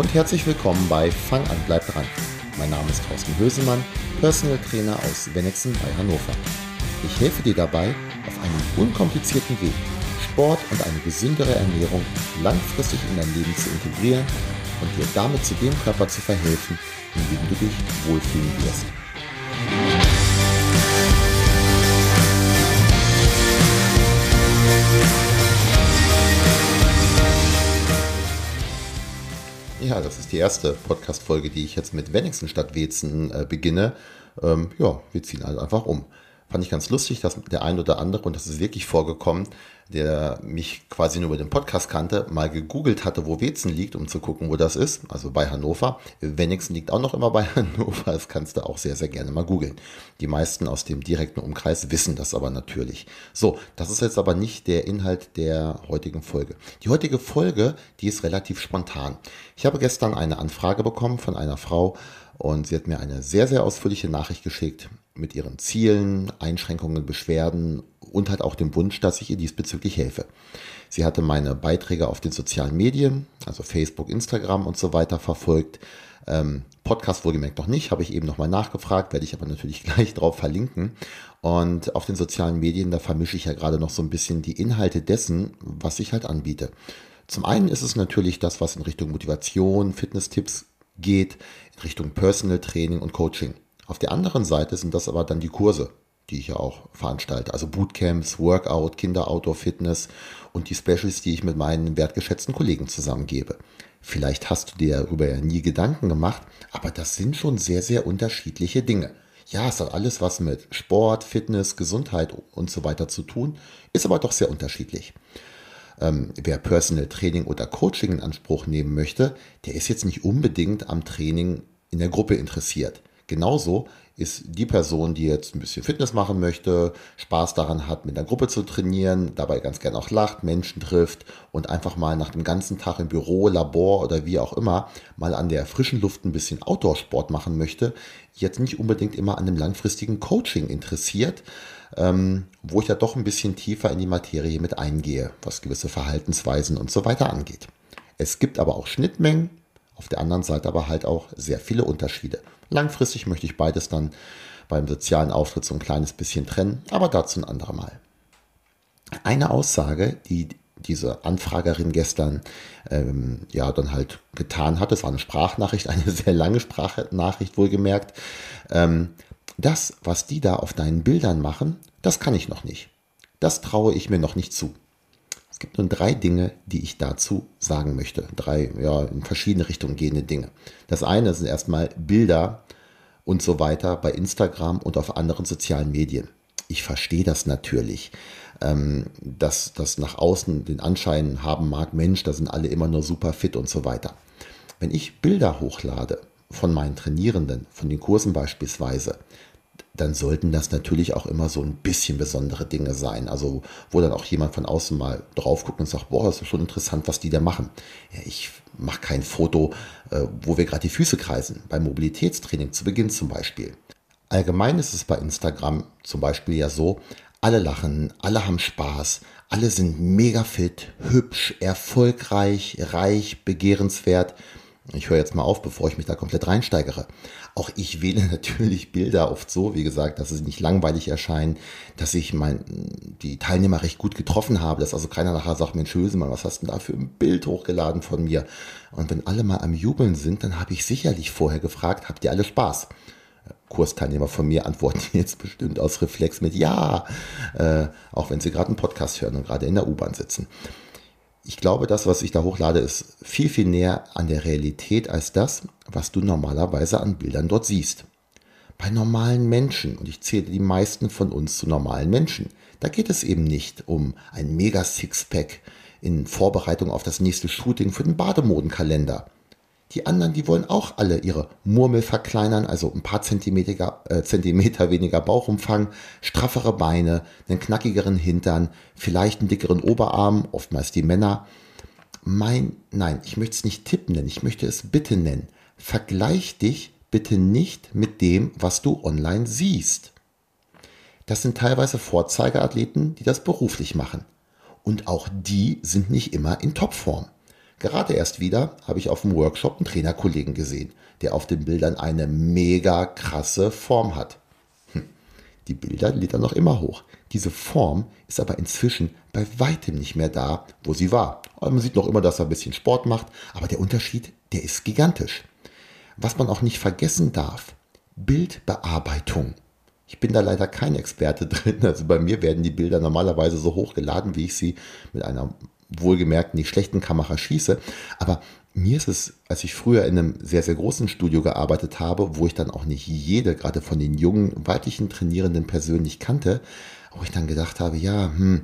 Und herzlich willkommen bei Fang an, bleib dran. Mein Name ist Thorsten Hösemann, Personal Trainer aus Wennexen bei Hannover. Ich helfe dir dabei, auf einem unkomplizierten Weg Sport und eine gesündere Ernährung langfristig in dein Leben zu integrieren und dir damit zu dem Körper zu verhelfen, in dem du dich wohlfühlen wirst. Ja, das ist die erste Podcast-Folge, die ich jetzt mit Wenigsten statt Wezen äh, beginne. Ähm, ja, wir ziehen halt einfach um. Fand ich ganz lustig, dass der ein oder andere, und das ist wirklich vorgekommen, der mich quasi nur über den Podcast kannte, mal gegoogelt hatte, wo Wezen liegt, um zu gucken, wo das ist. Also bei Hannover. Wenigsten liegt auch noch immer bei Hannover. Das kannst du auch sehr, sehr gerne mal googeln. Die meisten aus dem direkten Umkreis wissen das aber natürlich. So, das ist jetzt aber nicht der Inhalt der heutigen Folge. Die heutige Folge, die ist relativ spontan. Ich habe gestern eine Anfrage bekommen von einer Frau und sie hat mir eine sehr, sehr ausführliche Nachricht geschickt mit ihren Zielen, Einschränkungen, Beschwerden und hat auch dem Wunsch, dass ich ihr diesbezüglich helfe. Sie hatte meine Beiträge auf den sozialen Medien, also Facebook, Instagram und so weiter verfolgt. Ähm, Podcast wohlgemerkt noch nicht, habe ich eben nochmal nachgefragt, werde ich aber natürlich gleich drauf verlinken. Und auf den sozialen Medien, da vermische ich ja gerade noch so ein bisschen die Inhalte dessen, was ich halt anbiete. Zum einen ist es natürlich das, was in Richtung Motivation, Fitness-Tipps geht, in Richtung Personal Training und Coaching. Auf der anderen Seite sind das aber dann die Kurse, die ich ja auch veranstalte. Also Bootcamps, Workout, Kinder-Outdoor-Fitness und die Specials, die ich mit meinen wertgeschätzten Kollegen zusammengebe. Vielleicht hast du dir darüber ja nie Gedanken gemacht, aber das sind schon sehr, sehr unterschiedliche Dinge. Ja, es hat alles was mit Sport, Fitness, Gesundheit und so weiter zu tun, ist aber doch sehr unterschiedlich. Ähm, wer Personal Training oder Coaching in Anspruch nehmen möchte, der ist jetzt nicht unbedingt am Training in der Gruppe interessiert. Genauso ist die Person, die jetzt ein bisschen Fitness machen möchte, Spaß daran hat, mit einer Gruppe zu trainieren, dabei ganz gern auch lacht, Menschen trifft und einfach mal nach dem ganzen Tag im Büro, Labor oder wie auch immer mal an der frischen Luft ein bisschen Outdoor-Sport machen möchte, jetzt nicht unbedingt immer an einem langfristigen Coaching interessiert, ähm, wo ich ja doch ein bisschen tiefer in die Materie mit eingehe, was gewisse Verhaltensweisen und so weiter angeht. Es gibt aber auch Schnittmengen, auf der anderen Seite aber halt auch sehr viele Unterschiede. Langfristig möchte ich beides dann beim sozialen Auftritt so ein kleines bisschen trennen, aber dazu ein andermal. Eine Aussage, die diese Anfragerin gestern ähm, ja dann halt getan hat, das war eine Sprachnachricht, eine sehr lange Sprachnachricht wohlgemerkt. Ähm, das, was die da auf deinen Bildern machen, das kann ich noch nicht. Das traue ich mir noch nicht zu gibt nun drei Dinge, die ich dazu sagen möchte. Drei, ja, in verschiedene Richtungen gehende Dinge. Das eine sind erstmal Bilder und so weiter bei Instagram und auf anderen sozialen Medien. Ich verstehe das natürlich, ähm, dass das nach außen den Anschein haben mag, Mensch, da sind alle immer nur super fit und so weiter. Wenn ich Bilder hochlade von meinen Trainierenden, von den Kursen beispielsweise, dann sollten das natürlich auch immer so ein bisschen besondere Dinge sein. Also, wo dann auch jemand von außen mal drauf guckt und sagt, boah, das ist schon interessant, was die da machen. Ja, ich mache kein Foto, äh, wo wir gerade die Füße kreisen. Beim Mobilitätstraining zu Beginn zum Beispiel. Allgemein ist es bei Instagram zum Beispiel ja so, alle lachen, alle haben Spaß, alle sind mega fit, hübsch, erfolgreich, reich, begehrenswert. Ich höre jetzt mal auf, bevor ich mich da komplett reinsteigere. Auch ich wähle natürlich Bilder oft so, wie gesagt, dass sie nicht langweilig erscheinen, dass ich mein, die Teilnehmer recht gut getroffen habe, dass also keiner nachher sagt, Mensch, Hösemann, was hast du denn da für ein Bild hochgeladen von mir? Und wenn alle mal am Jubeln sind, dann habe ich sicherlich vorher gefragt, habt ihr alle Spaß? Kursteilnehmer von mir antworten jetzt bestimmt aus Reflex mit Ja, äh, auch wenn sie gerade einen Podcast hören und gerade in der U-Bahn sitzen ich glaube, das, was ich da hochlade, ist viel, viel näher an der Realität als das, was du normalerweise an Bildern dort siehst. Bei normalen Menschen, und ich zähle die meisten von uns zu normalen Menschen, da geht es eben nicht um ein Mega-Sixpack in Vorbereitung auf das nächste Shooting für den Bademodenkalender die anderen, die wollen auch alle ihre Murmel verkleinern, also ein paar Zentimeter, äh, Zentimeter weniger Bauchumfang, straffere Beine, einen knackigeren Hintern, vielleicht einen dickeren Oberarm, oftmals die Männer. Mein, nein, ich möchte es nicht tippen nennen, ich möchte es bitte nennen. Vergleich dich bitte nicht mit dem, was du online siehst. Das sind teilweise Vorzeigeathleten, die das beruflich machen. Und auch die sind nicht immer in Topform. Gerade erst wieder habe ich auf dem Workshop einen Trainerkollegen gesehen, der auf den Bildern eine mega krasse Form hat. Hm. Die Bilder lädt er noch immer hoch. Diese Form ist aber inzwischen bei weitem nicht mehr da, wo sie war. Man sieht noch immer, dass er ein bisschen Sport macht, aber der Unterschied, der ist gigantisch. Was man auch nicht vergessen darf, Bildbearbeitung. Ich bin da leider kein Experte drin. Also bei mir werden die Bilder normalerweise so hochgeladen, wie ich sie mit einer wohlgemerkt nicht schlechten Kamera schieße. Aber mir ist es, als ich früher in einem sehr, sehr großen Studio gearbeitet habe, wo ich dann auch nicht jede, gerade von den jungen weiblichen Trainierenden persönlich kannte, wo ich dann gedacht habe, ja, hm,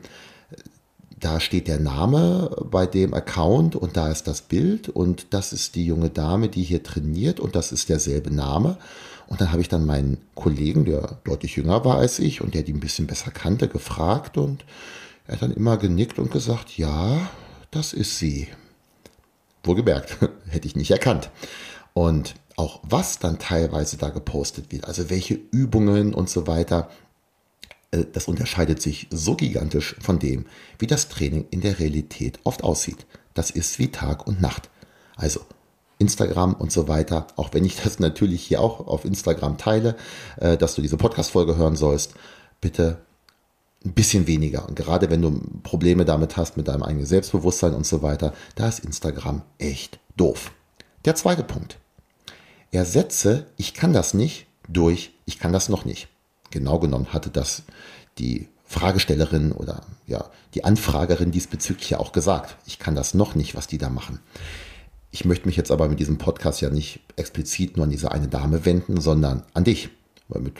da steht der Name bei dem Account und da ist das Bild und das ist die junge Dame, die hier trainiert und das ist derselbe Name. Und dann habe ich dann meinen Kollegen, der deutlich jünger war als ich und der die ein bisschen besser kannte, gefragt und er hat dann immer genickt und gesagt, ja, das ist sie. Wohlgemerkt, hätte ich nicht erkannt. Und auch was dann teilweise da gepostet wird, also welche Übungen und so weiter, äh, das unterscheidet sich so gigantisch von dem, wie das Training in der Realität oft aussieht. Das ist wie Tag und Nacht. Also Instagram und so weiter, auch wenn ich das natürlich hier auch auf Instagram teile, äh, dass du diese Podcast-Folge hören sollst, bitte ein bisschen weniger. Und gerade wenn du Probleme damit hast, mit deinem eigenen Selbstbewusstsein und so weiter, da ist Instagram echt doof. Der zweite Punkt. Ersetze, ich kann das nicht, durch, ich kann das noch nicht. Genau genommen hatte das die Fragestellerin oder ja, die Anfragerin diesbezüglich ja auch gesagt. Ich kann das noch nicht, was die da machen. Ich möchte mich jetzt aber mit diesem Podcast ja nicht explizit nur an diese eine Dame wenden, sondern an dich. Weil mit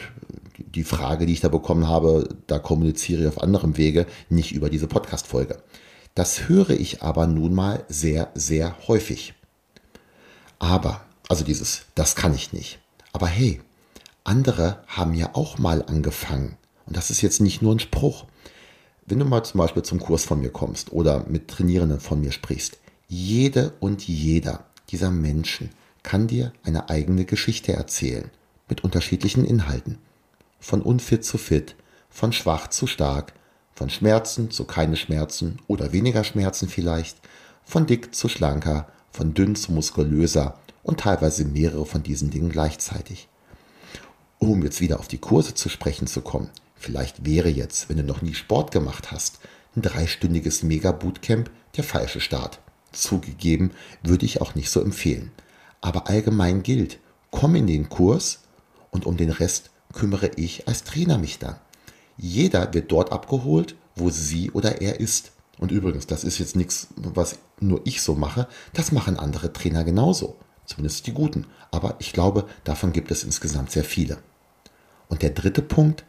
die Frage, die ich da bekommen habe, da kommuniziere ich auf anderem Wege, nicht über diese Podcast-Folge. Das höre ich aber nun mal sehr, sehr häufig. Aber, also dieses, das kann ich nicht. Aber hey, andere haben ja auch mal angefangen. Und das ist jetzt nicht nur ein Spruch. Wenn du mal zum Beispiel zum Kurs von mir kommst oder mit Trainierenden von mir sprichst, jede und jeder dieser Menschen kann dir eine eigene Geschichte erzählen mit unterschiedlichen Inhalten. Von unfit zu fit, von schwach zu stark, von Schmerzen zu keine Schmerzen oder weniger Schmerzen vielleicht, von dick zu schlanker, von dünn zu muskulöser und teilweise mehrere von diesen Dingen gleichzeitig. Um jetzt wieder auf die Kurse zu sprechen zu kommen, vielleicht wäre jetzt, wenn du noch nie Sport gemacht hast, ein dreistündiges Mega-Bootcamp der falsche Start. Zugegeben, würde ich auch nicht so empfehlen. Aber allgemein gilt, komm in den Kurs und um den Rest kümmere ich als Trainer mich dann. Jeder wird dort abgeholt, wo sie oder er ist. Und übrigens, das ist jetzt nichts, was nur ich so mache, das machen andere Trainer genauso. Zumindest die guten. Aber ich glaube, davon gibt es insgesamt sehr viele. Und der dritte Punkt,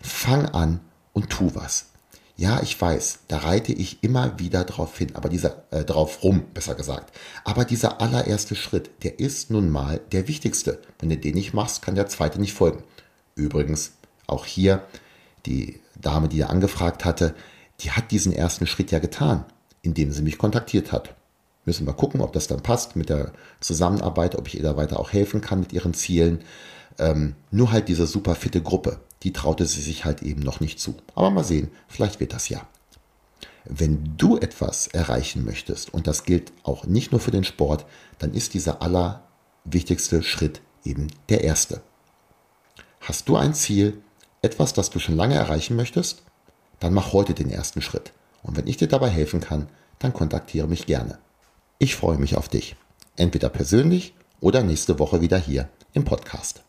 fang an und tu was. Ja, ich weiß, da reite ich immer wieder drauf hin, aber dieser, äh, drauf rum, besser gesagt. Aber dieser allererste Schritt, der ist nun mal der wichtigste. Wenn du den nicht machst, kann der zweite nicht folgen. Übrigens, auch hier, die Dame, die da angefragt hatte, die hat diesen ersten Schritt ja getan, indem sie mich kontaktiert hat. Müssen wir gucken, ob das dann passt mit der Zusammenarbeit, ob ich ihr da weiter auch helfen kann mit ihren Zielen. Ähm, nur halt diese super fitte Gruppe, die traute sie sich halt eben noch nicht zu. Aber mal sehen, vielleicht wird das ja. Wenn du etwas erreichen möchtest, und das gilt auch nicht nur für den Sport, dann ist dieser allerwichtigste Schritt eben der erste. Hast du ein Ziel, etwas, das du schon lange erreichen möchtest? Dann mach heute den ersten Schritt. Und wenn ich dir dabei helfen kann, dann kontaktiere mich gerne. Ich freue mich auf dich. Entweder persönlich oder nächste Woche wieder hier im Podcast.